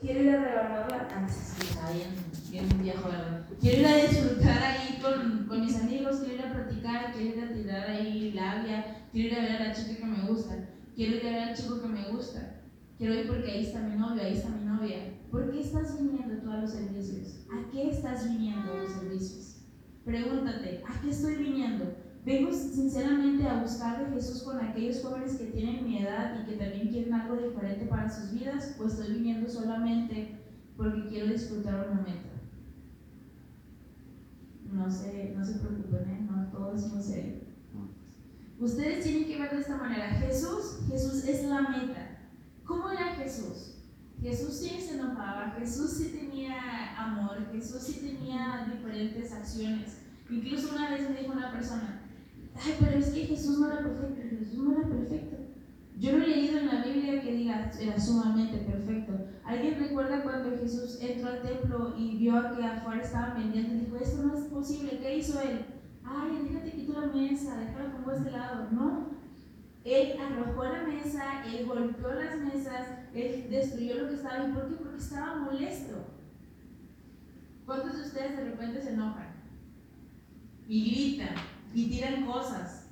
Quiero ir a regalarla antes, está bien, bien viejo, ¿verdad? Quiero ir a disfrutar ahí con, con, mis amigos, quiero ir a platicar, quiero ir a tirar ahí labia, quiero ir a ver a la chica que me gusta, quiero ir a ver al chico que me gusta, quiero ir porque ahí está mi novio, ahí está mi novia. ¿Por qué estás viniendo tú a los servicios? ¿A qué estás viniendo a los servicios? Pregúntate, ¿a qué estoy viniendo? Vengo sinceramente a buscar de Jesús con aquellos jóvenes que tienen mi edad y que también quieren algo diferente para sus vidas, o estoy viniendo solamente porque quiero disfrutar un momento. No se, no se preocupen, ¿eh? no todo es muy serio. Ustedes tienen que ver de esta manera. Jesús, Jesús es la meta. ¿Cómo era Jesús? Jesús sí se enojaba, Jesús sí tenía amor, Jesús sí tenía diferentes acciones. Incluso una vez me dijo una persona, ay, pero es que Jesús no era perfecto, Jesús no era perfecto. Yo no he leído en la Biblia que diga era sumamente perfecto. ¿Alguien recuerda cuando Jesús entró al templo y vio que afuera estaban vendiendo y dijo, esto no es posible? ¿Qué hizo él? Ay, déjate quito la mesa, déjala a este lado. No. Él arrojó la mesa, él golpeó las mesas, él destruyó lo que estaba. ¿Y por qué? Porque estaba molesto. ¿Cuántos de ustedes de repente se enojan? Y gritan y tiran cosas.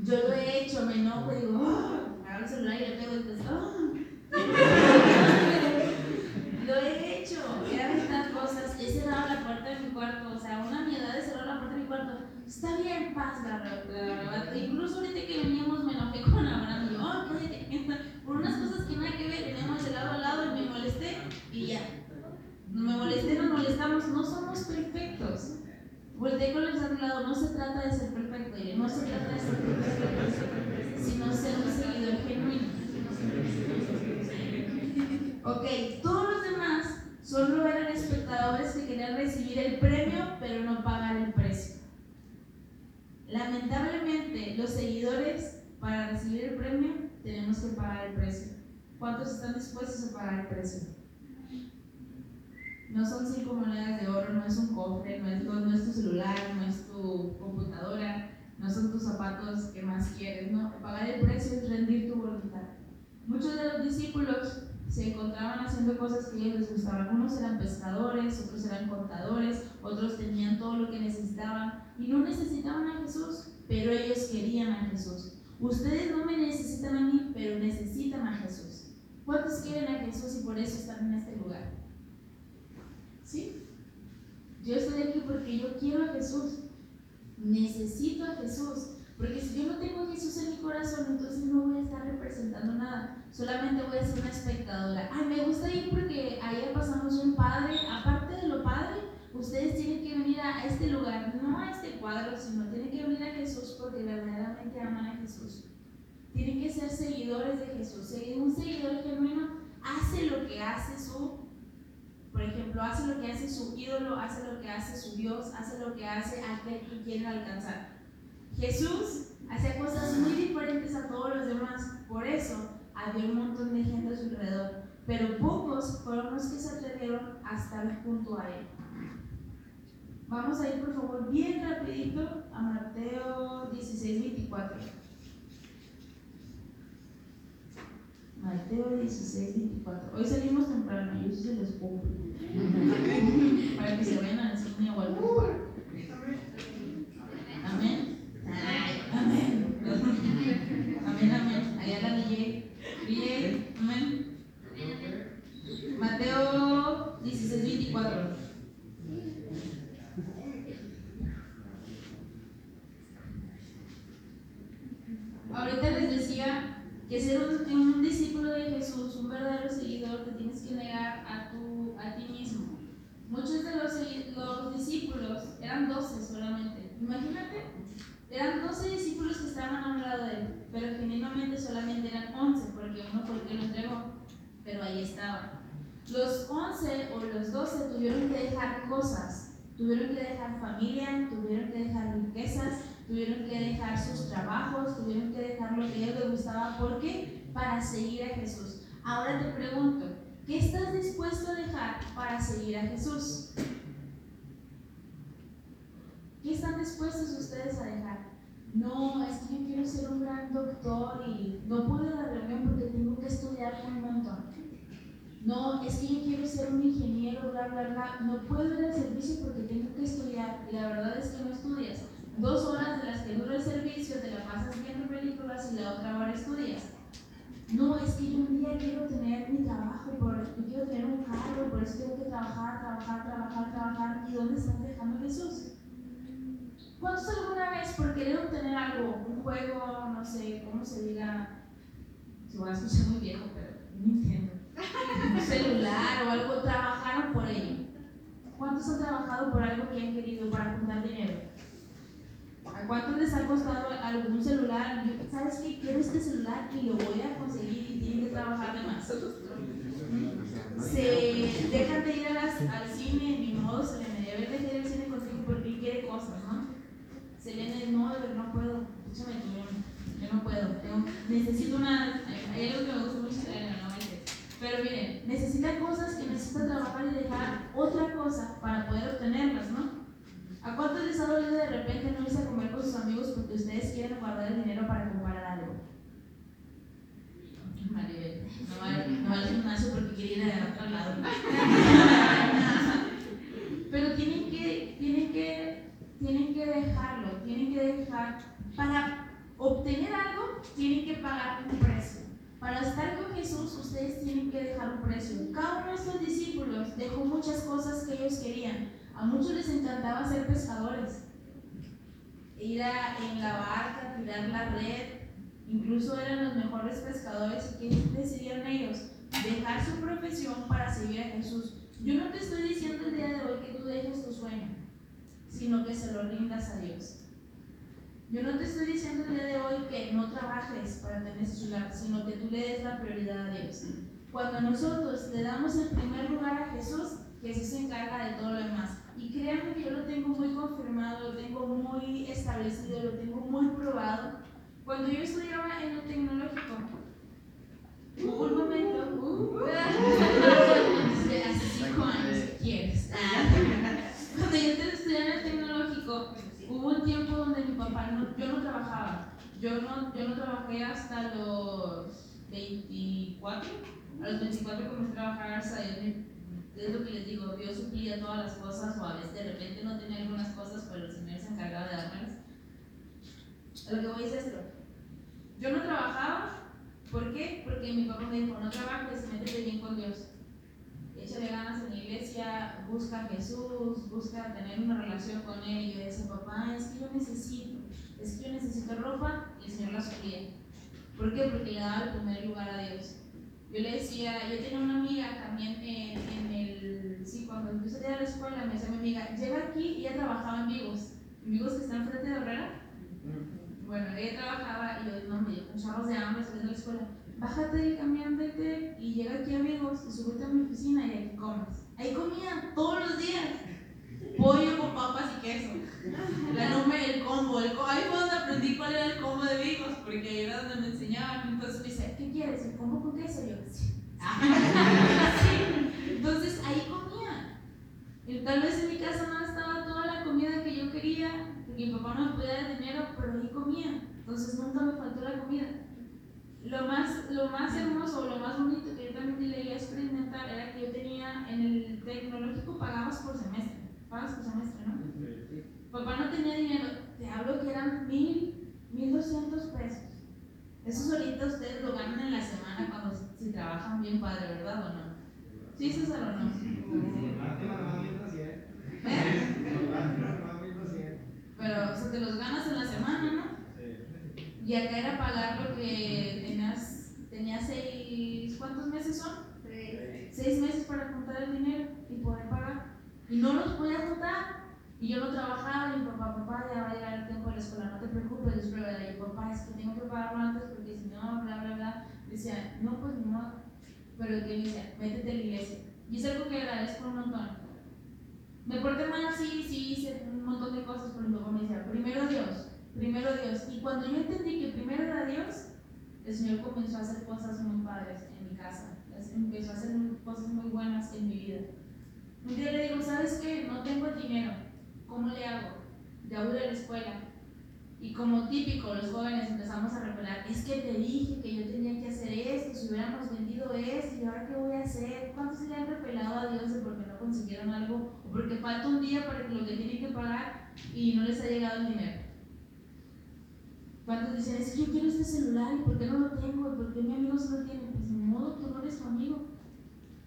Yo lo he hecho, me enojo y digo, oh, el celular y le pego el texto. lo he hecho, he estas cosas, he cerrado la puerta de mi cuarto, o sea, una mi edad de cerrar la puerta de mi cuarto. Está bien, paz, la verdad. Incluso ahorita que veníamos me enojé con Abraham y yo, oh, por unas cosas que nada que ver, veníamos de lado a lado y me molesté y ya. Me molesté, nos molestamos, no somos perfectos. Volteé con el lado, no se trata de ser perfecto, no se trata de ser perfecto, sino ser un seguidor genuino. Ok, todos los demás solo eran espectadores que querían recibir el premio, pero no pagar el precio. Lamentablemente, los seguidores, para recibir el premio, tenemos que pagar el precio. ¿Cuántos están dispuestos a pagar el precio? No son cinco monedas de oro, no es un cofre, no es, no es tu celular, no es tu computadora, no son tus zapatos que más quieres, no. Pagar el precio es rendir tu voluntad. Muchos de los discípulos se encontraban haciendo cosas que ellos les gustaban. Unos eran pescadores, otros eran contadores, otros tenían todo lo que necesitaban y no necesitaban a Jesús, pero ellos querían a Jesús. Ustedes no me necesitan a mí, pero necesitan a Jesús. ¿Cuántos quieren a Jesús y por eso están en este lugar? Yo estoy aquí porque yo quiero a Jesús. Necesito a Jesús. Porque si yo no tengo a Jesús en mi corazón, entonces no voy a estar representando nada. Solamente voy a ser una espectadora. Ay, me gusta ir porque ahí pasamos un padre. Aparte de lo padre, ustedes tienen que venir a este lugar, no a este cuadro, sino tienen que venir a Jesús porque verdaderamente aman a Jesús. Tienen que ser seguidores de Jesús. Un seguidor genuino hace lo que hace su por ejemplo, hace lo que hace su ídolo, hace lo que hace su Dios, hace lo que hace aquel que quiere alcanzar. Jesús hacía cosas muy diferentes a todos los demás, por eso había un montón de gente a su alrededor, pero pocos fueron los que se atrevieron a estar junto a él. Vamos a ir por favor bien rapidito a Mateo 16, 24. Mateo 16, 24. Hoy salimos temprano, yo sí se los pongo. Para que se vayan al cine o al Amén. amén. Amén, amén. Allá la DJ. DJ, amén. Mateo 16, 24. Ahorita les decía que ser un, discípulo de Jesús, un verdadero seguidor, te tienes que negar a, tu, a ti mismo. Muchos de los, los discípulos eran 12 solamente. Imagínate, eran 12 discípulos que estaban a un lado de él, pero genuinamente solamente eran 11, porque uno fue el que lo entregó, pero ahí estaban. Los 11 o los 12 tuvieron que dejar cosas, tuvieron que dejar familia, tuvieron que dejar riquezas, tuvieron que dejar sus trabajos, tuvieron que dejar lo que a ellos les gustaba. ¿Por qué? Para seguir a Jesús. Ahora te pregunto, ¿qué estás dispuesto a dejar para seguir a Jesús? ¿Qué están dispuestos ustedes a dejar? No, es que yo quiero ser un gran doctor y no puedo ir a la reunión porque tengo que estudiar un montón. No, es que yo quiero ser un ingeniero, bla, bla, bla. No puedo ir al servicio porque tengo que estudiar. Y la verdad es que no estudias. Dos horas de las que dura el servicio te la pasas viendo otra hora estudias. No, es que yo un día quiero tener mi trabajo, por, yo quiero tener un carro, por eso tengo que trabajar, trabajar, trabajar, trabajar. ¿Y dónde estás dejando Jesús? ¿Cuántos alguna vez por querer obtener algo, un juego, no sé, cómo se diga, se voy a escuchar muy viejo, pero Nintendo, un celular o algo, trabajaron por ello? ¿Cuántos han trabajado por algo que han querido para juntar dinero? ¿A cuántos les ha costado algún celular? ¿Sabes qué? Quiero este celular y lo voy a conseguir y tienen que trabajar de más. Se dejan de ir a las, al cine, ni modo, se le me debe dejar el cine contigo porque quiere cosas, ¿no? Selene, no, no puedo, escúchame, yo, yo no puedo, tengo, necesito una, hay algo que me gusta mucho en la pero miren, necesita cosas que necesita trabajar y dejar otra cosa para poder obtenerlas, ¿no? ¿A cuántos les ha dolido de repente no irse a comer con sus amigos porque ustedes quieren guardar el dinero para comprar algo? Maribel, no va, no al gimnasio porque quiere ir a otro lado. Pero tienen que, tienen que, tienen que dejarlo, tienen que dejar. Para obtener algo, tienen que pagar un precio. Para estar con Jesús, ustedes tienen que dejar un precio. Cada uno de estos discípulos dejó muchas cosas que ellos querían. A muchos les encantaba ser pescadores, ir a, en la barca, tirar la red. Incluso eran los mejores pescadores. ¿Y qué decidieron ellos? Dejar su profesión para seguir a Jesús. Yo no te estoy diciendo el día de hoy que tú dejes tu sueño, sino que se lo rindas a Dios. Yo no te estoy diciendo el día de hoy que no trabajes para tener ese celular, sino que tú le des la prioridad a Dios. Cuando nosotros le damos el primer lugar a Jesús, Jesús se encarga de todo lo demás. Y créanme que yo lo tengo muy confirmado, lo tengo muy establecido, lo tengo muy probado. Cuando yo estudiaba en el tecnológico, hubo un momento, uh, hace cinco años, ¿quieres? Cuando yo estudiaba en el tecnológico, hubo un tiempo donde mi papá, no, yo no trabajaba. Yo no, yo no trabajé hasta los 24. A los 24 comencé a trabajar, hasta es lo que les digo, Dios suplía todas las cosas o a veces de repente no tenía algunas cosas, pero el Señor se encargaba de dármelas. Lo que voy es esto. Yo no trabajaba, ¿por qué? Porque mi papá me dijo, no trabajes, métete bien con Dios échale ganas en la iglesia, busca a Jesús, busca tener una relación con Él. Y yo decía, papá, es que yo necesito, es que yo necesito ropa y el Señor la suplía. ¿Por qué? Porque le daba el primer lugar a Dios. Yo le decía, yo tenía una amiga también en, en el, sí, cuando yo salía de la escuela, me decía mi amiga, llega aquí y ella trabajaba en Vigos, en Vigos que está enfrente de Herrera. Bueno, ella trabajaba y yo, no, me dio charros de hambre saliendo de la escuela bájate del camión, vete y llega aquí amigos y súbete a mi oficina y ahí comes. Ahí comía todos los días. Pollo con papas y queso. La nombre, el combo. El Ahí fue donde aprendí cuál era el combo de Vigos, porque ahí era donde me enseñaban. Entonces me dice, ¿qué quieres? ¿El combo con queso? Yo, sí. Entonces ahí comía. Y tal vez en mi casa no estaba toda la comida que yo quería, porque mi papá no me podía dar dinero, pero ahí comía. Entonces nunca me faltó la comida lo más, lo más hermoso, lo más bonito que yo también leía experimentar era que yo tenía en el tecnológico pagabas por semestre, pagas por semestre, ¿no? Papá no tenía dinero, te hablo que eran mil, mil doscientos pesos. Eso ahorita ustedes lo ganan en la semana cuando si trabajan bien padre, ¿verdad o no? Sí, César o no. Pero o te los ganas en la semana, ¿no? Y acá era pagar lo que tenías, tenías seis, ¿cuántos meses son? Seis meses para juntar el dinero y poder pagar. Y no los podía juntar. Y yo no trabajaba y mi papá, papá, ya va a llegar el tiempo de la escuela, no te preocupes, prueba. Y papá, es que tengo que pagarlo antes porque si no, bla, bla, bla. Decía, no, pues no. Pero que dice, métete a la iglesia. Y es algo que agradezco un montón. Me porté mal, sí, sí, hice un montón de cosas, pero mi papá me decía, primero Dios, primero Dios. Y cuando yo entendí que primero era Dios, el Señor comenzó a hacer cosas muy padres en mi casa. Empezó a hacer cosas muy buenas en mi vida. Un día le digo, ¿sabes qué? No tengo dinero. ¿Cómo le hago? Ya voy a la escuela. Y como típico, los jóvenes empezamos a revelar, es que te dije que yo tenía que hacer esto, si hubiéramos vendido esto, ¿y ahora qué voy a hacer? ¿Cuántos le han repelado a Dios de porque no consiguieron algo o porque falta un día para lo que tienen que pagar y no les ha llegado el dinero? ¿Cuántos dicen, es que yo quiero este celular y por qué no lo tengo? ¿Y por qué mi amigo se lo tiene? Pues de modo, tú no eres tu amigo.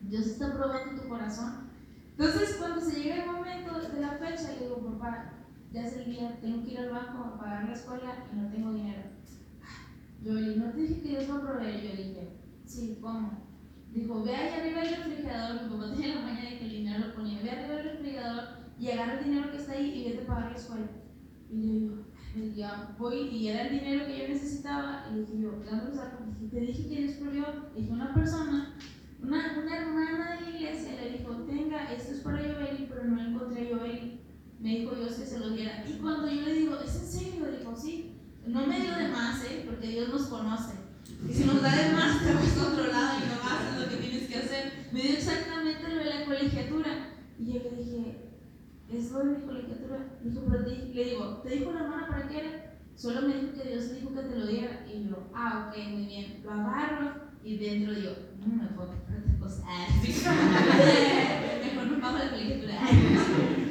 Dios está probando tu corazón. Entonces, cuando se llega el momento de la fecha, le digo, papá, ya es el día, tengo que ir al banco a pagar la escuela y no tengo dinero. Yo le no te dije que Dios no provee. Yo dije, sí, ¿cómo? Dijo, ve ahí arriba del refrigerador, mi papá tenía la mañana de que el dinero lo ponía, ve arriba del refrigerador y agarra el dinero que está ahí y vete a pagar la escuela. Y le digo, ya voy y era el dinero que yo necesitaba y le dije yo, dándolo dije, te dije que Dios provió, dije una persona, una, una hermana de la iglesia le dijo, tenga, esto es para Yoveli, pero no encontré a Yoveli. Me dijo Dios que se lo diera. Y cuando yo le digo, ¿es en serio? Dijo, sí. No me dio de más, ¿eh? porque Dios nos conoce. Y si nos da de más, te vas a otro lado y no haces lo que tienes que hacer. Me dio exactamente lo de la colegiatura. Y yo le dije, ¿es lo de mi colegiatura? Dijo, pero te, le digo, ¿te dijo la hermana para qué era? Solo me dijo que Dios dijo que te lo diera. Y yo, ah, ok, muy bien. Lo agarro y dentro yo, no me puedo comprar otra cosa. Mejor no pago la colegiatura.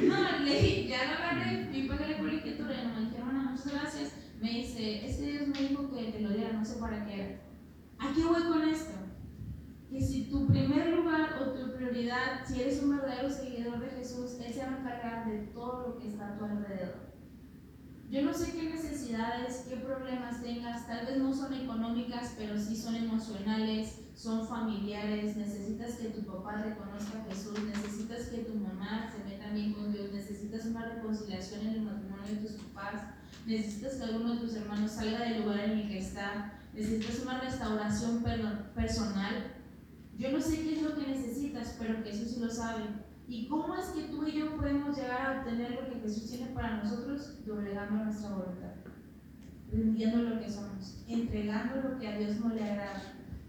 no, le dije, ya lo agarré, y pagué la colegiatura y no me dijeron, muchas gracias me dice, este Dios me dijo que te lo diera, no sé para qué era. ¿A qué voy con esto? Que si tu primer lugar o tu prioridad, si eres un verdadero seguidor de Jesús, Él se va a encargar de todo lo que está a tu alrededor. Yo no sé qué necesidades, qué problemas tengas, tal vez no son económicas, pero sí son emocionales, son familiares, necesitas que tu papá reconozca a Jesús, necesitas que tu mamá se meta bien con Dios, necesitas una reconciliación en el matrimonio de tus papás, necesitas que alguno de tus hermanos salga del lugar en el que está, necesitas una restauración personal. Yo no sé qué es lo que necesitas, pero Jesús lo sabe. ¿Y cómo es que tú y yo podemos llegar a obtener lo que Jesús tiene para nosotros? Doblegando nuestra voluntad, rindiendo lo que somos, entregando lo que a Dios no le agrada,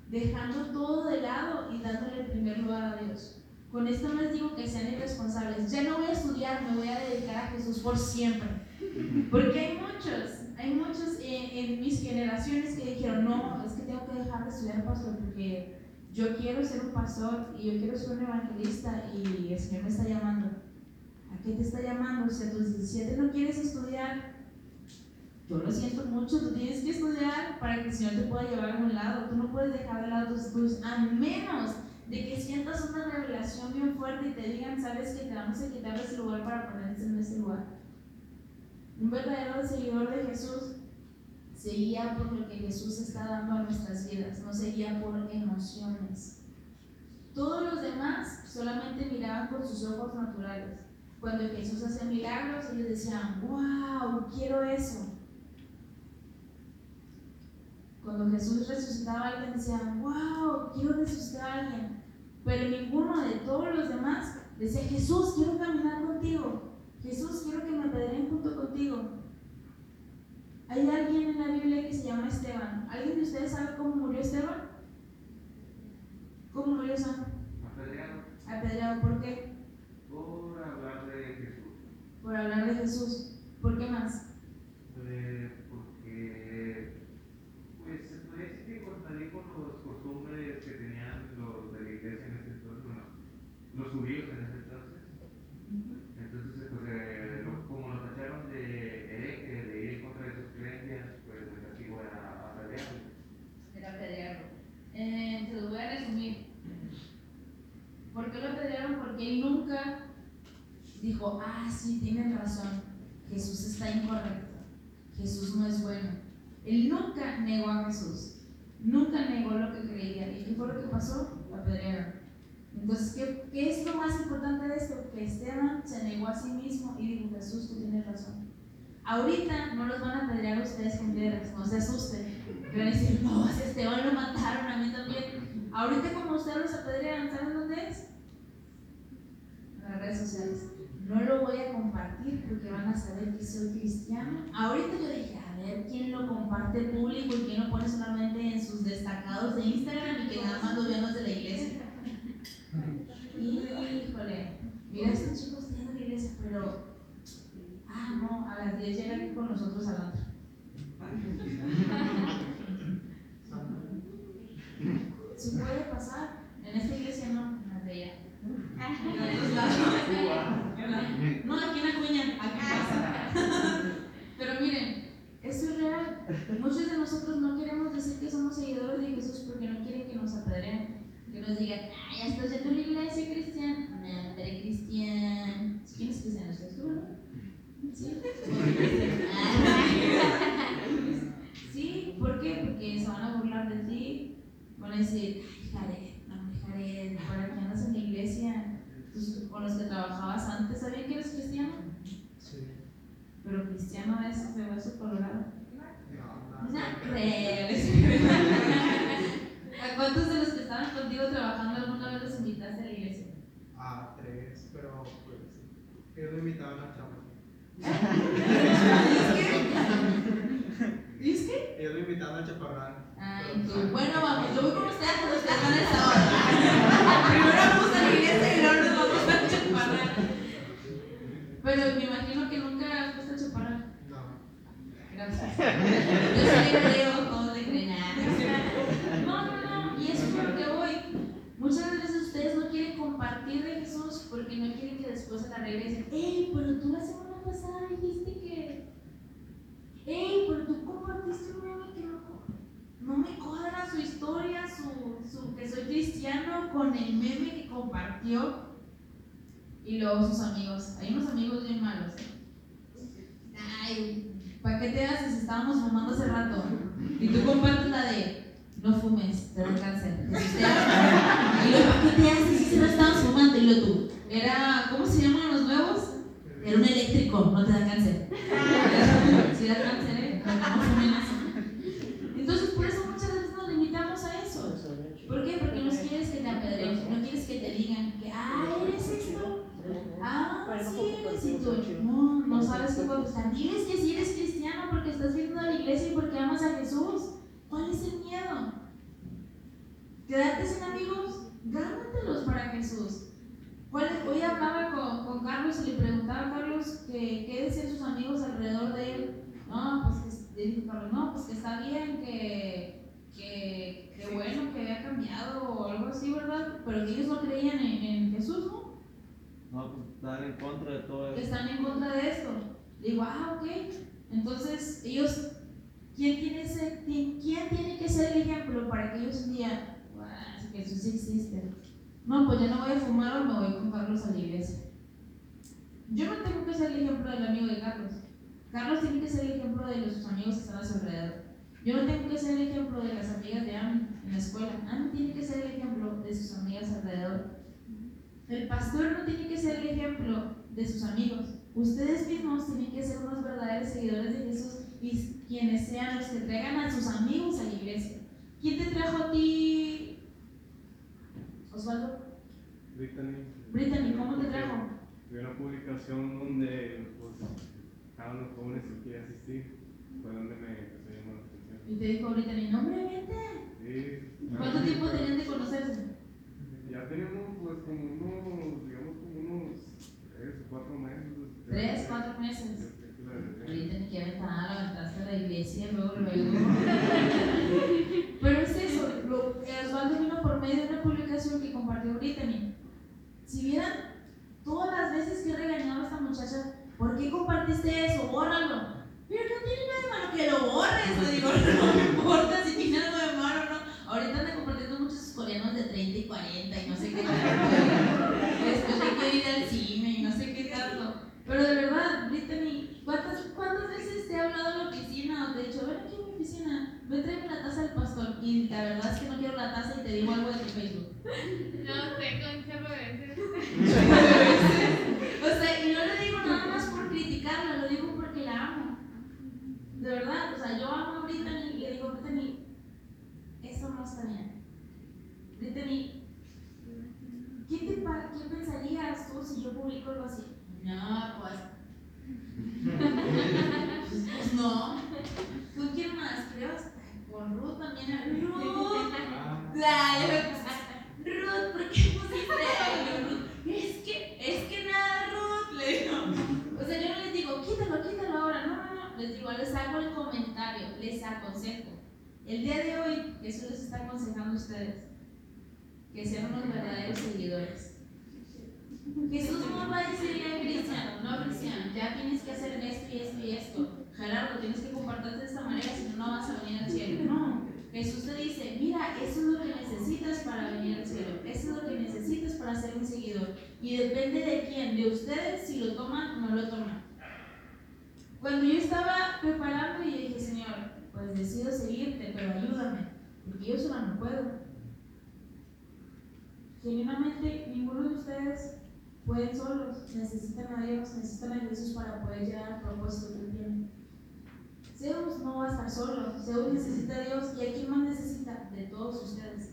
dejando todo de lado y dándole el primer lugar a Dios. Con esto no les digo que sean irresponsables. Ya no voy a estudiar, me voy a dedicar a Jesús por siempre. Porque hay muchos, hay muchos en, mis generaciones que dijeron, no, es que tengo que dejar de estudiar pastor porque yo quiero ser un pastor y yo quiero ser un evangelista y el Señor me está llamando. ¿A qué te está llamando? Si a tus 17 no quieres estudiar, yo lo siento mucho, tú tienes que estudiar para que el Señor te pueda llevar a un lado. Tú no puedes dejar de lado tus estudios, a menos de que sientas una revelación bien fuerte y te digan, sabes que te vamos a quitar ese lugar para ponerte en ese lugar. Un verdadero seguidor de Jesús se guía por lo que Jesús está dando a nuestras vidas, no se guía por emociones. Todos los demás solamente miraban con sus ojos naturales. Cuando Jesús hacía milagros, ellos decían, wow, quiero eso. Cuando Jesús resucitaba a alguien, decían, wow, quiero resucitar a alguien. Pero ninguno de todos los demás decía, Jesús, quiero caminar contigo. Jesús, quiero que me apedreen junto contigo. Hay alguien en la Biblia que se llama Esteban. ¿Alguien de ustedes sabe cómo murió Esteban? ¿Cómo murió Esteban? Apedreado. Apedreado, ¿por qué? Por hablar de Jesús. Por hablar de Jesús. ¿Por qué más? Eh, porque, pues, se podría decir que contradijo las costumbres que tenían los de la iglesia en ese entonces, bueno, los judíos en ese él nunca dijo, ah, sí, tienen razón, Jesús está incorrecto, Jesús no es bueno. Él nunca negó a Jesús, nunca negó lo que creía. ¿Y qué fue lo que pasó? La apedrearon. Entonces, ¿qué, ¿qué, es lo más importante de esto? Que Esteban se negó a sí mismo y dijo, Jesús, tú tienes razón. Ahorita no los van a apedrear ustedes con piedras, no se asusten. Van a decir, no, a Esteban lo mataron, a mí también. Ahorita como ustedes los apedrean, ¿saben dónde es? Las redes sociales. No lo voy a compartir porque van a saber que soy cristiano. Ahorita yo dije, a ver quién lo comparte público y quién lo pone solamente en sus destacados de Instagram y que nada más lo veamos de la iglesia. Híjole, mira estos chicos tienen la iglesia, pero, ah, no, a las 10 llegan aquí con nosotros al otro. ¿Se puede pasar? de otros lados. No, aquí en Acuña, aquí pasa. Pero miren, esto es real. Muchos de nosotros no queremos decir que somos seguidores de Jesús porque no quieren que nos apedreen. Que nos digan, ah, ya estás yendo a la iglesia cristiana. No, pero cristiano. ¿Quién es cristiano? ¿Estás tú, no? Sí. Sí, ¿por qué? Porque se van a burlar de ti. Van a decir, ay, Jared, no me Jared, ¿para qué andas en la iglesia? Tus- con los que trabajabas antes, ¿sabían que eres cristiano? Sí. Pero cristiano es de hueso colorado. No, No. ¿A cuántos de los que estaban contigo trabajando alguna vez los invitaste a la iglesia? A tres, pero pues. Ellos me invitaban a chapa. ¿Y? Ellos me invitaban a chaparrán. Ay, tú. Bueno, vamos, yo voy con ustedes, a esa hora. Primero vamos a la iglesia y luego nos vamos a chaparrar. Pero me imagino que nunca has puesto a chaparrar. No. Yo soy creo, todos le creen. No, no, no. Y eso es lo que voy. Muchas veces ustedes no quieren compartir de Jesús porque no quieren que después se la regresen. ¡Ey, pero tú la semana pasada dijiste que. ¡Ey, pero tú compartiste un meme que no, no me cuadra su historia, su, su que soy cristiano con el meme que compartió! Y luego sus amigos. Hay unos amigos bien malos. ¿para qué te haces? Estábamos fumando hace rato. Y tú compartes la de no fumes, te da cáncer. Te. Y luego, ¿para qué te haces? Si se lo estabas fumando. Y luego tú, era, ¿cómo se llaman los nuevos? Era un eléctrico, no te da cáncer. Sí da cáncer, ¿eh? No fumen eso. Entonces, por eso muchas veces nos limitamos a eso. ¿Por qué? Porque no quieres que te apedreen, no quieres que te digan que, ah, eres esto. Ah, sí eres. Y tú, no, no sabes qué contestar. Diles que sí eres cristiano porque estás viendo a la iglesia y porque amas a Jesús. ¿Cuál es el miedo? ¿Quedarte sin amigos? Gánatelos para Jesús. ¿Cuál es? Hoy hablaba con, con Carlos y le preguntaba a Carlos que, qué decían sus amigos alrededor de él. No, pues que, le dijo Carlos, no, pues que está bien, que, que, que bueno, que había cambiado o algo así, ¿verdad? Pero que ellos no creían en, en Jesús, ¿no? No, pues están en contra de todo eso. están en contra de esto. Le digo, ah, ok. Entonces, ellos, ¿quién tiene, ese- quién, quién tiene que ser el ejemplo para que ellos un día, "Guau, Jesús existe? No, pues ya no voy a fumar o me voy con Carlos a la iglesia. Yo no tengo que ser el ejemplo del amigo de Carlos. Carlos tiene que ser el ejemplo de sus amigos que están a su alrededor. Yo no tengo que ser el ejemplo de las amigas de Ami en la escuela. Ami tiene que ser el ejemplo de sus amigas alrededor. El pastor no tiene que ser el ejemplo de sus amigos. Ustedes mismos tienen que ser unos verdaderos seguidores de Jesús y quienes sean los que traigan a sus amigos a la iglesia. ¿Quién te trajo a ti, Osvaldo? Brittany. Brittany, ¿cómo te trajo? Vi una publicación donde pues, cada uno de los jóvenes que quiere asistir. Fue donde me empezó a llamar la atención. Y te dijo Brittany, no hombre, vente. Sí. ¿Cuánto tiempo tenían de conocerse? Ya tenemos pues como unos, digamos como unos tres o cuatro meses. Tres, cuatro meses. Brittany quiere entrar, la aventaste a la iglesia, luego, luego. Pero es eso, lo, Osvaldo vino que Brittany. Si vieran todas las veces que he regañado a esta muchacha, ¿por qué compartiste eso? Bórralo. Pero no tiene nada de malo que lo borres. Le digo, no me importa si tiene algo de malo o no. Ahorita anda compartiendo muchos coreanos de 30 y 40 y no sé qué tanto. Después hay que ir al cine y no sé qué tanto. Pero de verdad, Brittany, ¿cuántas, ¿cuántas veces te he hablado en la oficina o te he dicho, ven aquí a mi oficina, ven tráeme la taza del pastor? Y la verdad es que no quiero la taza y te digo algo de tu Facebook. No sé, con de veces. O sea, y no le digo nada más por criticarla, lo digo porque la amo. De verdad, o sea, yo amo a Brittany y le digo, Brittany, eso no está bien. Brittany, ¿qué, te pa- ¿qué pensarías tú si yo publico algo así? No, pues. pues no. ¿Con quién más? Creo Ruth también. Ruth, ah. la, Ruth, ¿por qué pusiste Ruth? Es que, es que nada, Ruth, le digo. O sea, yo no les digo, quítalo, quítalo ahora. No, no, no. Les digo, les hago el comentario, les aconsejo. El día de hoy, Jesús les está aconsejando a ustedes que sean unos verdaderos seguidores. Jesús no va a decirle a cristiano, no cristiano, ya tienes que hacer esto y esto y esto Gerardo, tienes que comportarte de esta manera, si no, no vas a venir al cielo. No, Jesús te dice, mira, eso es lo que necesitas para venir al cielo, eso es lo que necesitas para ser mi seguidor. Y depende de quién, de ustedes, si lo toman o no lo toman. Cuando yo estaba preparando y dije, Señor, pues decido seguirte, pero ayúdame, porque yo sola no puedo. Genuinamente, ninguno de ustedes pueden solos, necesitan a Dios, necesitan a Jesús para poder llegar al propósito que tienen. Zeus no va a estar solo, Zeus necesita a Dios y a quién más necesita? De todos ustedes.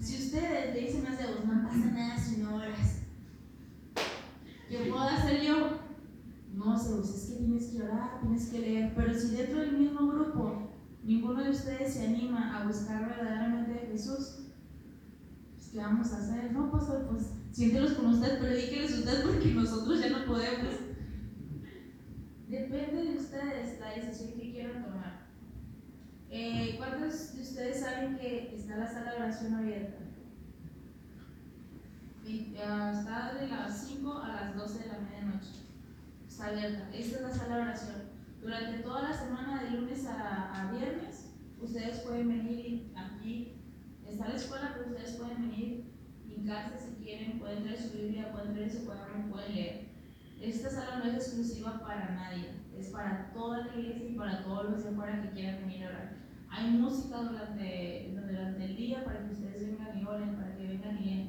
Si ustedes le dicen a Zeus, no pasa nada, señoras, ¿qué puedo hacer yo? No, Zeus, es que tienes que orar, tienes que leer, pero si dentro del mismo grupo ninguno de ustedes se anima a buscar verdaderamente a Jesús, pues, ¿qué vamos a hacer? No, pastor, pues siéntelos con ustedes, predíqueles ustedes porque nosotros ya no podemos. Depende de ustedes la decisión que quieran tomar. Eh, ¿Cuántos de ustedes saben que está la sala de oración abierta? Ah, está de las 5 a las 12 de la medianoche. Está abierta. Esta es la sala de oración. Durante toda la semana, de lunes a, a viernes, ustedes pueden venir aquí. Está la escuela, pero ustedes pueden venir hincarse si quieren, pueden traer su Biblia, pueden traer su cuaderno, pueden leer. Esta sala no es exclusiva para nadie, es para toda la iglesia y para todos los de afuera que quieran venir a orar. Hay música durante, durante el día para que ustedes vengan y oren, para que vengan y lean.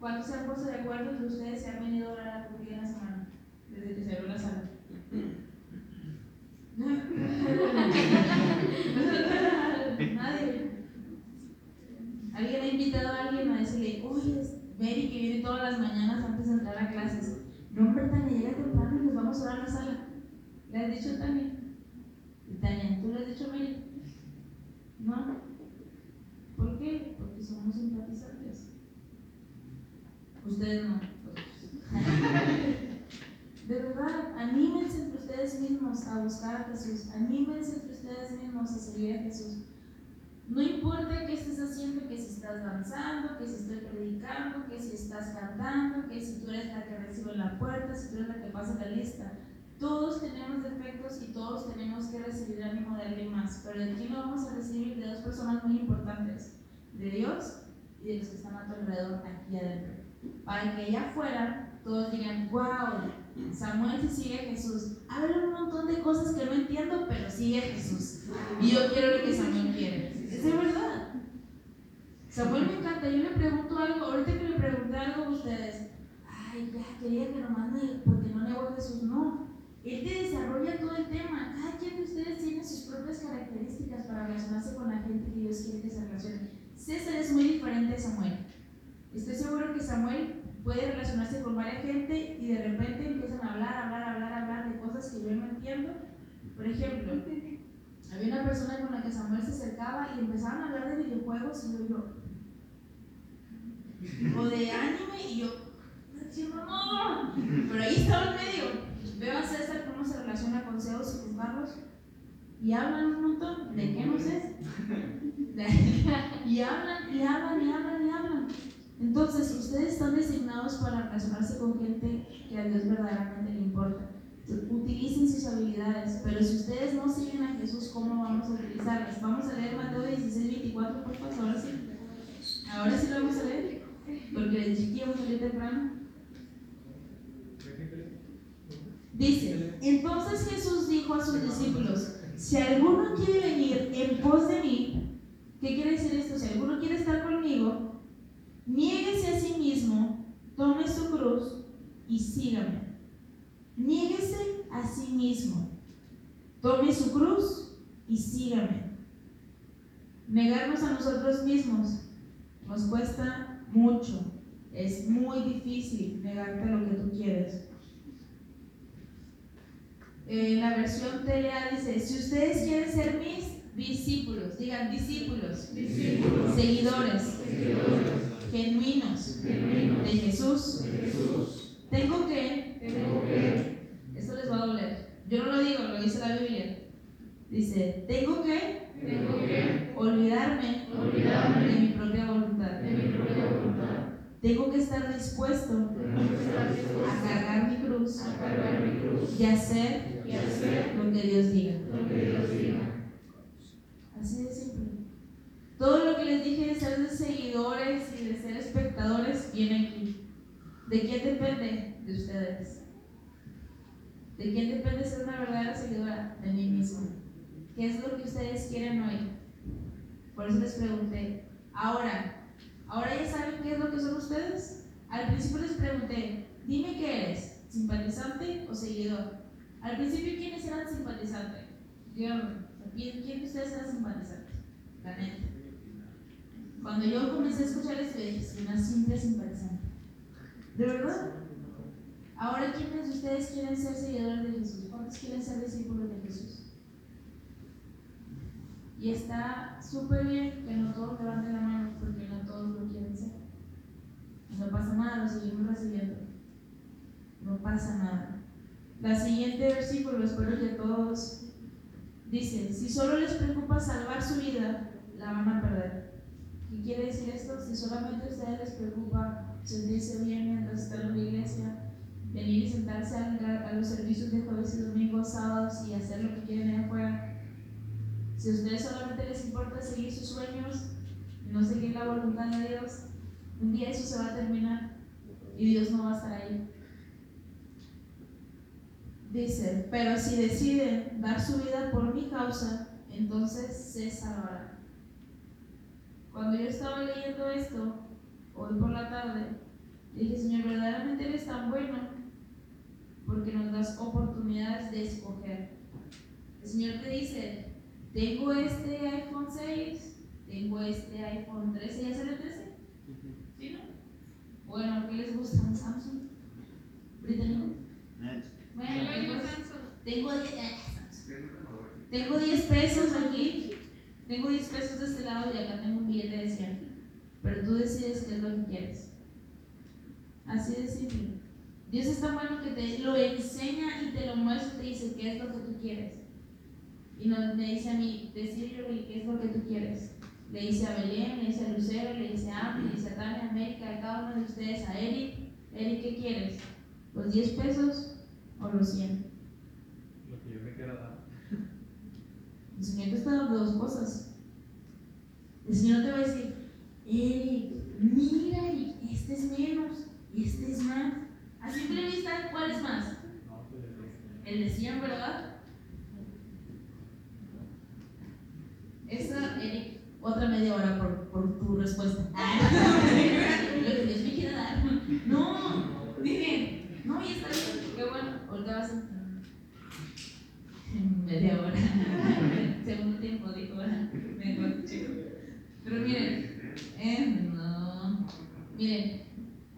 ¿Cuántos se han puesto de acuerdo que ustedes se han venido a orar conmigo en la semana? Desde que se abrió la sala. Nadie. Alguien ha invitado a alguien a decirle, oye, Mary que viene todas las mañanas antes de entrar a clases. No, hombre, Tania, llega temprano y nos vamos a la sala. ¿Le has dicho Tania? Tania, ¿tú le has dicho a Mary? No. ¿Por qué? Porque somos simpatizantes. Ustedes no. De verdad, anímense entre ustedes mismos a buscar a Jesús. Anímense entre ustedes mismos a seguir a Jesús. No importa qué estés haciendo, que si estás danzando, que si estoy predicando, que si estás cantando, que si tú eres la que recibe la puerta, si tú eres la que pasa la lista. Todos tenemos defectos y todos tenemos que recibir ánimo de alguien más. Pero de aquí lo vamos a recibir de dos personas muy importantes: de Dios y de los que están a tu alrededor, aquí adentro. Para que allá afuera todos digan: ¡Wow! Samuel sí sigue a Jesús. Habla un montón de cosas que no entiendo, pero sigue a Jesús. Y yo quiero lo que Samuel quiere. Es de verdad. Samuel me encanta. Yo le pregunto algo, ahorita que le pregunté algo a ustedes, ay, quería que nomás me, porque no negó a Jesús. No. Él te desarrolla todo el tema. Cada quien de ustedes tiene sus propias características para relacionarse con la gente que Dios quiere que se relacione. César es muy diferente a Samuel. Estoy seguro que Samuel puede relacionarse con varias gente y de repente empiezan a hablar, hablar, hablar, hablar de cosas que yo no entiendo. Por ejemplo, había una persona con la que Samuel se acercaba y empezaban a hablar de videojuegos y yo, o de anime y yo, no, pero ahí estaba en medio. Veo a César cómo se relaciona con Zeus y con Carlos y hablan un montón, ¿de qué no sé? y hablan, y hablan, y hablan, y hablan. Entonces, ustedes están designados para relacionarse con gente que a Dios verdaderamente le importa. Utilicen sus habilidades, pero si ustedes no siguen a Jesús, ¿cómo vamos a utilizarlas? Vamos a leer Mateo 16, 24, por favor, ahora sí. Ahora sí lo vamos a leer, porque dije que íbamos a leer temprano. Dice, entonces Jesús dijo a sus discípulos, si alguno quiere venir en pos de mí, ¿qué quiere decir esto? Si alguno quiere estar conmigo, niéguese a sí mismo, tome su cruz y sígame. Niéguese a sí mismo, tome su cruz y sígame. Negarnos a nosotros mismos nos cuesta mucho, es muy difícil negarte lo que tú quieres. En la versión TLA dice, si ustedes quieren ser mis discípulos, digan discípulos, Discípulos. seguidores, Seguidores. genuinos Genuinos. de Jesús, de Jesús. tengo que, Tengo que, esto les va a doler, yo no lo digo, lo dice la Biblia, dice, tengo que tengo que olvidarme olvidarme de mi propia voluntad. de mi propia voluntad. tengo que estar dispuesto a cargar mi cruz a cargar mi cruz y hacer y hacer lo que Dios diga. lo que Dios diga. Así de simple. Todo lo que les dije de ser de seguidores y de ser espectadores viene aquí. ¿De quién depende? De ustedes. ¿De quién depende ser una verdadera seguidora? De mí misma. ¿Qué es lo que ustedes quieren hoy? Por eso les pregunté. Ahora, ¿ahora ya saben qué es lo que son ustedes? Al principio les pregunté, dime qué eres, simpatizante o seguidor. Al principio, ¿quiénes eran simpatizantes? Díganme, ¿quién, quién de ustedes era simpatizante? La neta. Cuando yo comencé a escuchar esto, dije, soy una simple simpatizante. ¿De verdad? Ahora, ¿quiénes de ustedes quieren ser seguidores de Jesús? ¿Cuántos quieren ser discípulos de Jesús? Y está súper bien que no todos levanten la mano porque no todos lo quieren ser. No pasa nada, lo seguimos recibiendo. No pasa nada. La siguiente versículo, espero que todos dice, si solo les preocupa salvar su vida, la van a perder. ¿Qué quiere decir esto? Si solamente a ustedes les preocupa sentirse bien mientras están en la iglesia, venir y sentarse a, a los servicios de jueves y domingos, sábados y hacer lo que quieren allá afuera, si a ustedes solamente les importa seguir sus sueños no seguir la voluntad de Dios, un día eso se va a terminar y Dios no va a estar ahí. Dice, pero si deciden dar su vida por mi causa, entonces se salvarán. Cuando yo estaba leyendo esto, hoy por la tarde, dije, Señor, verdaderamente eres tan bueno de escoger. El Señor te dice, tengo este iPhone 6, tengo este iPhone 13, ¿ya sale el 13? ¿Sí, no? Bueno, ¿qué les gusta? ¿Un Samsung? ¿Británico? Bueno, Yo tengo, tengo 10 eh, Samsung. Tengo 10 pesos aquí, tengo 10 pesos de este lado y acá tengo un billete de 100. Pero tú decides qué es lo que quieres. Así de simple. Dios es tan bueno que te lo enseña y te lo muestra y te dice qué es lo que tú quieres. Y nos, me dice a mí, decirle qué es lo que tú quieres. Le dice a Belén, le dice a Lucero, le dice a Ami, le dice a Tania, a América, a cada uno de ustedes, a Eric. Eric, ¿qué quieres? ¿Los 10 pesos o los 100? Lo que yo me quiera dar. El Señor te está dando dos cosas. El Señor te va a decir, Eric, mira, Eric, este es menos y este es más. A simple vista, ¿cuál es más? El de 100, ¿verdad? Esa, Eric, otra media hora por, por tu respuesta. Lo que Dios me quiera dar. No, dije, no, y está bien, qué bueno, ahorita vas a. Media hora. Segundo tiempo, dijo, mejor chico. Pero miren, eh, no. Miren,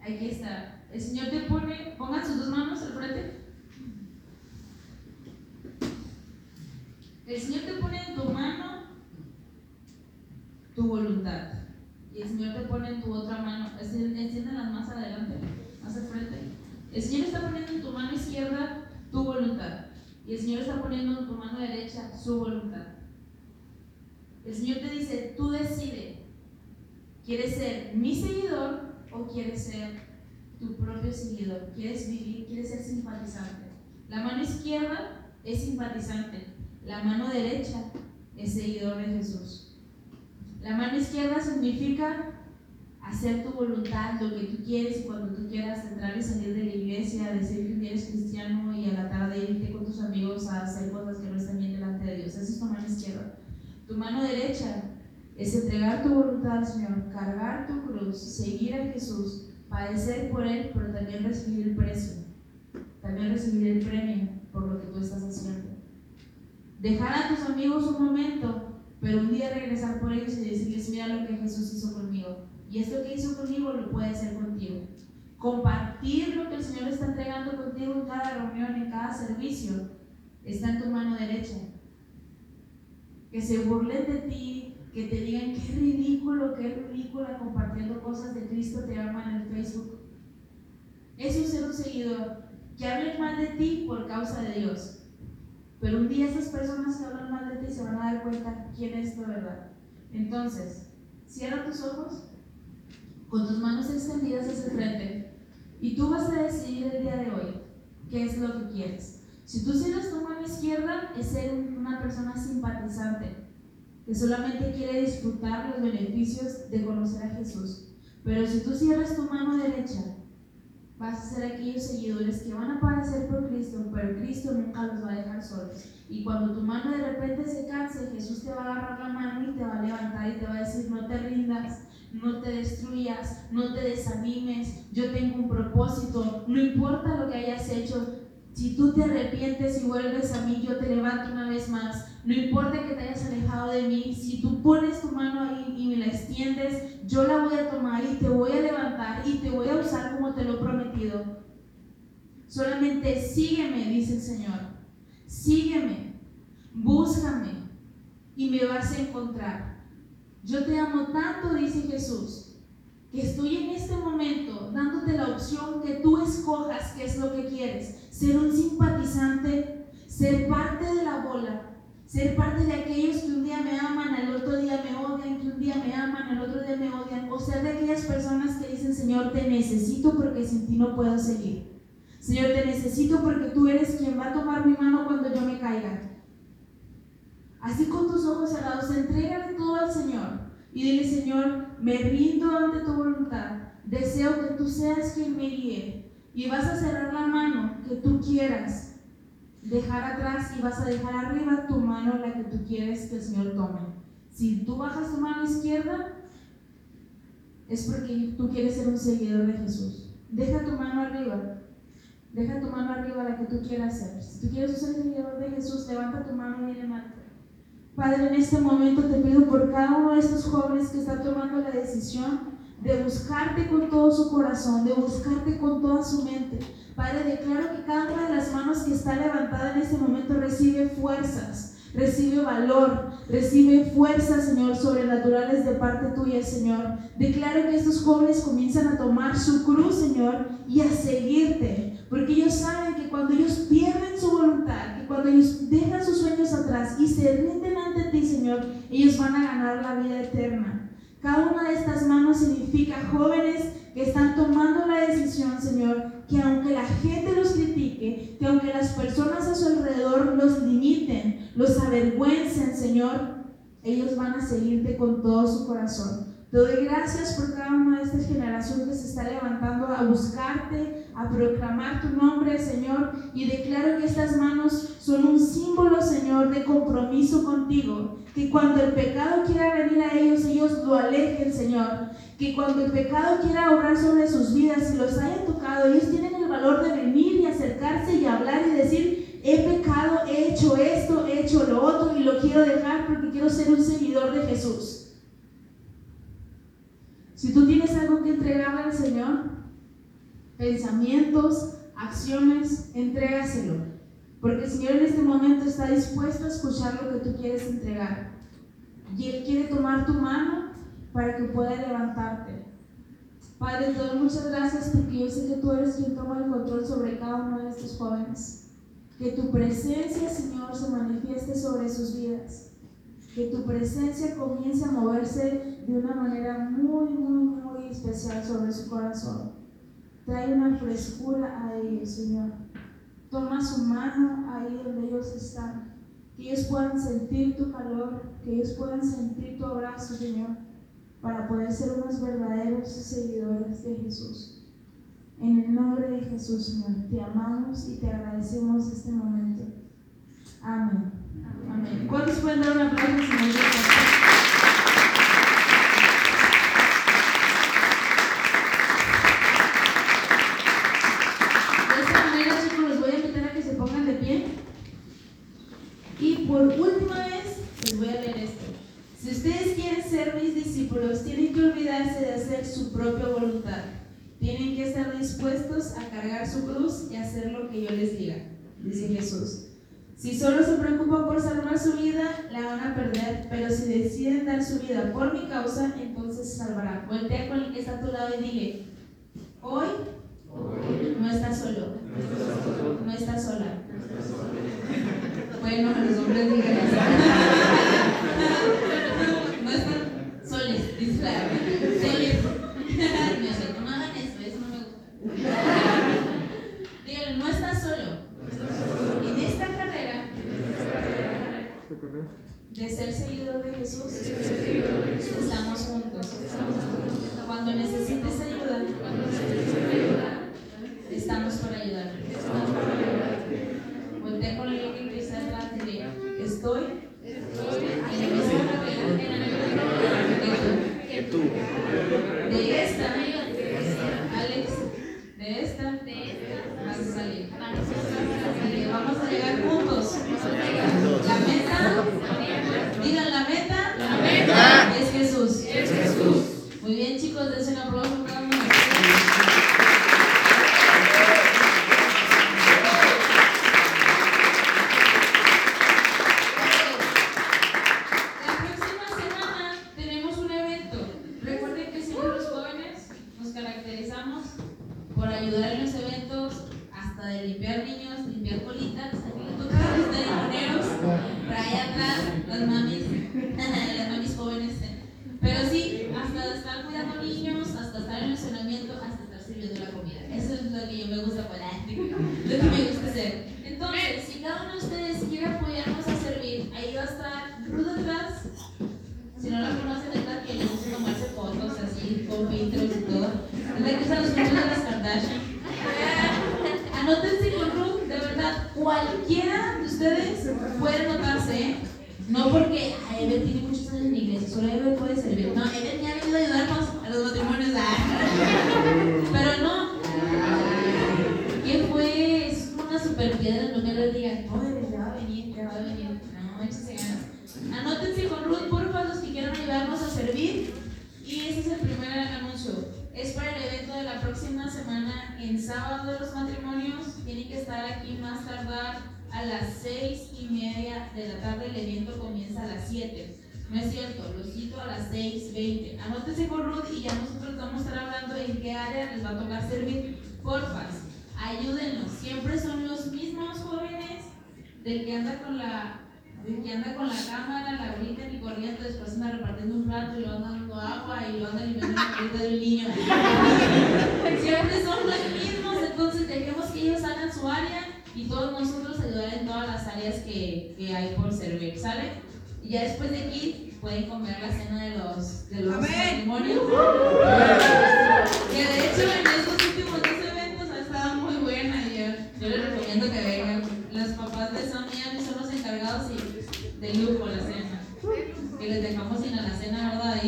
aquí está. El Señor te pone, pongan sus dos manos al frente. El Señor te pone en tu mano tu voluntad. Y el Señor te pone en tu otra mano. Enciéndanlas más adelante, más al frente. El Señor está poniendo en tu mano izquierda tu voluntad. Y el Señor está poniendo en tu mano derecha su voluntad. El Señor te dice, tú decides. ¿Quieres ser mi seguidor o quieres ser tu propio seguidor? ¿Quieres vivir? ¿Quieres ser simpatizante? La mano izquierda es simpatizante. La mano derecha es seguidor de Jesús. La mano izquierda significa hacer tu voluntad, lo que tú quieres y cuando tú quieras entrar y salir de la iglesia, decir que eres cristiano y a la tarde irte con tus amigos a hacer cosas que no están bien delante de Dios. Esa es tu mano izquierda. Tu mano derecha es entregar tu voluntad al Señor, cargar tu cruz, seguir a Jesús, padecer por Él, pero también recibir el precio, también recibir el premio por lo que tú estás haciendo. Dejar a tus amigos un momento, pero un día regresar por ellos y decirles, mira lo que Jesús hizo conmigo. Y esto que hizo conmigo lo puede hacer contigo. Compartir lo que el Señor está entregando contigo en cada reunión, en cada servicio, está en tu mano derecha. Que se burlen de ti, que te digan qué ridículo, qué ridícula compartiendo cosas de Cristo te aman en Facebook. Eso es ser un seguidor. Que hablen mal de ti por causa de Dios. Pero un día esas personas que hablan mal de ti se van a dar cuenta quién es tu verdad. Entonces, cierra tus ojos con tus manos extendidas hacia el frente, y tú vas a decidir el día de hoy qué es lo que quieres. Si tú cierras tu mano izquierda, es ser una persona simpatizante, que solamente quiere disfrutar los beneficios de conocer a Jesús. Pero si tú cierras tu mano derecha, vas a ser aquellos seguidores que van a padecer por Cristo, pero Cristo nunca los va a dejar solos. Y cuando tu mano de repente se canse, Jesús te va a agarrar la mano y te va a levantar y te va a decir, no te rindas, no te destruyas, no te desanimes, yo tengo un propósito, no importa lo que hayas hecho, si tú te arrepientes y vuelves a mí, yo te levanto una vez más. No importa que te hayas alejado de mí, si tú pones tu mano ahí y me la extiendes, yo la voy a tomar y te voy a levantar y te voy a usar como te lo he prometido. Solamente sígueme, dice el Señor. Sígueme, búscame y me vas a encontrar. Yo te amo tanto, dice Jesús, que estoy en este momento dándote la opción que tú escojas qué es lo que quieres. Ser un simpatizante, ser parte de la bola, ser parte de aquellos que un día me aman, al otro día me odian, que un día me aman, al otro día me odian, o ser de aquellas personas que dicen, Señor, te necesito porque sin ti no puedo seguir. Señor, te necesito porque tú eres quien va a tomar mi mano cuando yo me caiga. Así con tus ojos cerrados, entrégale todo al Señor y dile, Señor, me rindo ante tu voluntad. Deseo que tú seas quien me guíe. Y vas a cerrar la mano que tú quieras dejar atrás y vas a dejar arriba tu mano la que tú quieres que el Señor tome. Si tú bajas tu mano izquierda, es porque tú quieres ser un seguidor de Jesús. Deja tu mano arriba. Deja tu mano arriba la que tú quieras ser. Si tú quieres ser seguidor de Jesús, levanta tu mano y levanta. Padre, en este momento te pido por cada uno de estos jóvenes que están tomando la decisión de buscarte con todo su corazón, de buscarte con toda su mente. Padre, declaro que cada una de las manos que está levantada en este momento recibe fuerzas, recibe valor, recibe fuerzas, Señor, sobrenaturales de parte tuya, Señor. Declaro que estos jóvenes comienzan a tomar su cruz, Señor, y a seguirte, porque ellos saben que cuando ellos pierden su voluntad, que cuando ellos dejan sus sueños atrás y se rinden ante ti, Señor, ellos van a ganar la vida eterna. Cada una de estas manos significa jóvenes que están tomando la decisión, Señor, que aunque la gente los critique, que aunque las personas a su alrededor los limiten, los avergüencen, Señor, ellos van a seguirte con todo su corazón. Doy gracias por cada una de esta generación que se está levantando a buscarte, a proclamar tu nombre, Señor, y declaro que estas manos son un símbolo, Señor, de compromiso contigo. Que cuando el pecado quiera venir a ellos, ellos lo alejen, Señor. Que cuando el pecado quiera obrar sobre sus vidas y los haya tocado, ellos tienen el valor de venir y acercarse y hablar y decir, he pecado, he hecho esto, he hecho lo otro y lo quiero dejar porque quiero ser un seguidor de Jesús. Si tú tienes algo que entregarle al Señor, pensamientos, acciones, entrégaselo. Porque el Señor en este momento está dispuesto a escuchar lo que tú quieres entregar. Y Él quiere tomar tu mano para que pueda levantarte. Padre, te doy muchas gracias porque yo sé que tú eres quien toma el control sobre cada uno de estos jóvenes. Que tu presencia, Señor, se manifieste sobre sus vidas que tu presencia comience a moverse de una manera muy, muy, muy especial sobre su corazón. Trae una frescura a ellos, Señor. Toma su mano ahí donde ellos están. Que ellos puedan sentir tu calor, que ellos puedan sentir tu abrazo, Señor, para poder ser unos verdaderos seguidores de Jesús. En el nombre de Jesús, Señor, te amamos y te agradecemos este momento. Amén. ¿Cuántos pueden dar un aplauso al Señor? De esta manera, chicos, les voy a invitar a que se pongan de pie. Y por última vez, les voy a leer esto. Si ustedes quieren ser mis discípulos, tienen que olvidarse de hacer su propia voluntad. Tienen que estar dispuestos a cargar su cruz y hacer lo que yo les diga, dice Jesús. Si solo se preocupan por salvar su vida, la van a perder, pero si deciden dar su vida por mi causa, entonces se salvarán. Voltea con el que está a tu lado y dile, hoy, no estás solo, no estás sola. Bueno, los hombres digan eso. no están soles, dice la de ser seguidor de Jesús, estamos juntos. Cuando necesites ayuda, estamos para ayudar. Voltea con alguien que está atrás y dile, estoy sábado de los matrimonios. Tienen que estar aquí más tardar a las seis y media de la tarde. El evento comienza a las 7. No es cierto, los cito a las 6.20. Anótense con Ruth y ya nosotros vamos a estar hablando en qué área les va a tocar servir. Porfa, ayúdenos. Siempre son los mismos jóvenes del que anda con la del que anda con la cámara, la brincan y corriendo, después anda repartiendo un plato y lo anda dando agua y lo anda limpiando la carita del niño. Siempre son los mismos, entonces dejemos que ellos hagan su área y todos nosotros ayudar en todas las áreas que, que hay por servir, ¿sale? Y ya después de aquí pueden comer la cena de los, de los matrimonios. Que de hecho en estos últimos dos eventos ha estado muy buena yo, yo les recomiendo que vengan. Los papás de Sonia son los encargados y de lujo la cena. Que les dejamos sin a la cena, ¿verdad?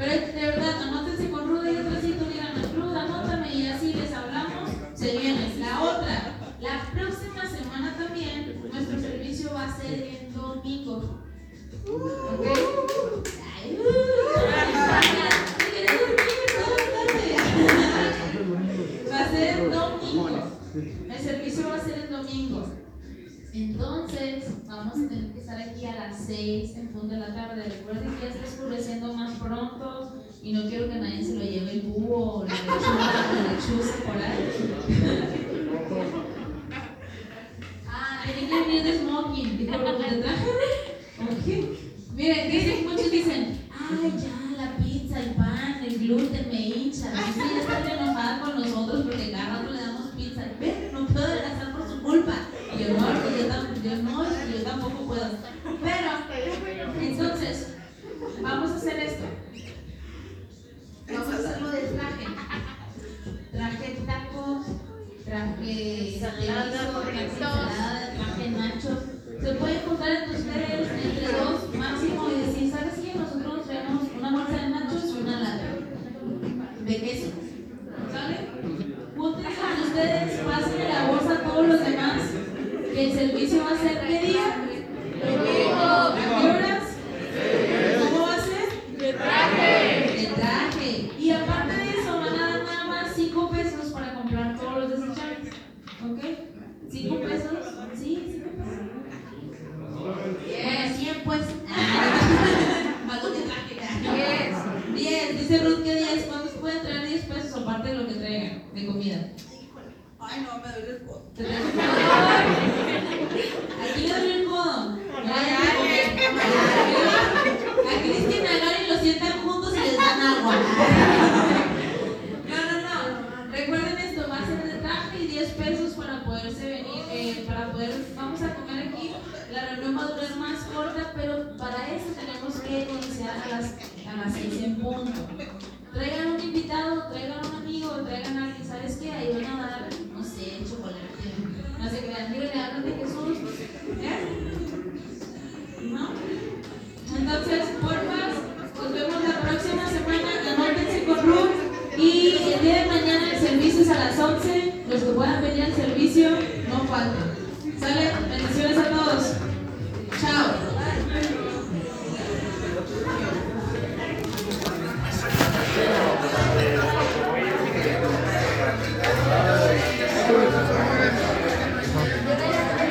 Pero de verdad, anótense con Ruda y atrásito, digan, Ruda, anótame y así les hablamos, se viene. La otra, la próxima semana también, nuestro servicio va a ser en domingo. ¿Ok? Ay, uh, me quedé dormida toda la tarde. Va a ser en domingo. El servicio va a ser el domingo. Entonces, vamos a tener que estar aquí a las 6 en punto de la tarde. Recuerden que ya está oscureciendo más pronto y no quiero que nadie se lo lleve el búho o la lechuza, la lechuza por ahí. Ah, tienen que venir de smoking. Lo que. Miren, dicen, muchos dicen, ay, ya, la pizza, el pan, el gluten me hincha. Sí, ya están enojadas con nosotros porque cada rato le damos pizza. Ven, no puedo adelgazar por su culpa. Y yo no, yo, tam- yo no, yo tampoco puedo. Pero, entonces, vamos a hacer esto. Vamos a hacerlo de traje. Traje tacos, traje salado, traje ensalada, traje nachos. Se pueden juntar entre ustedes,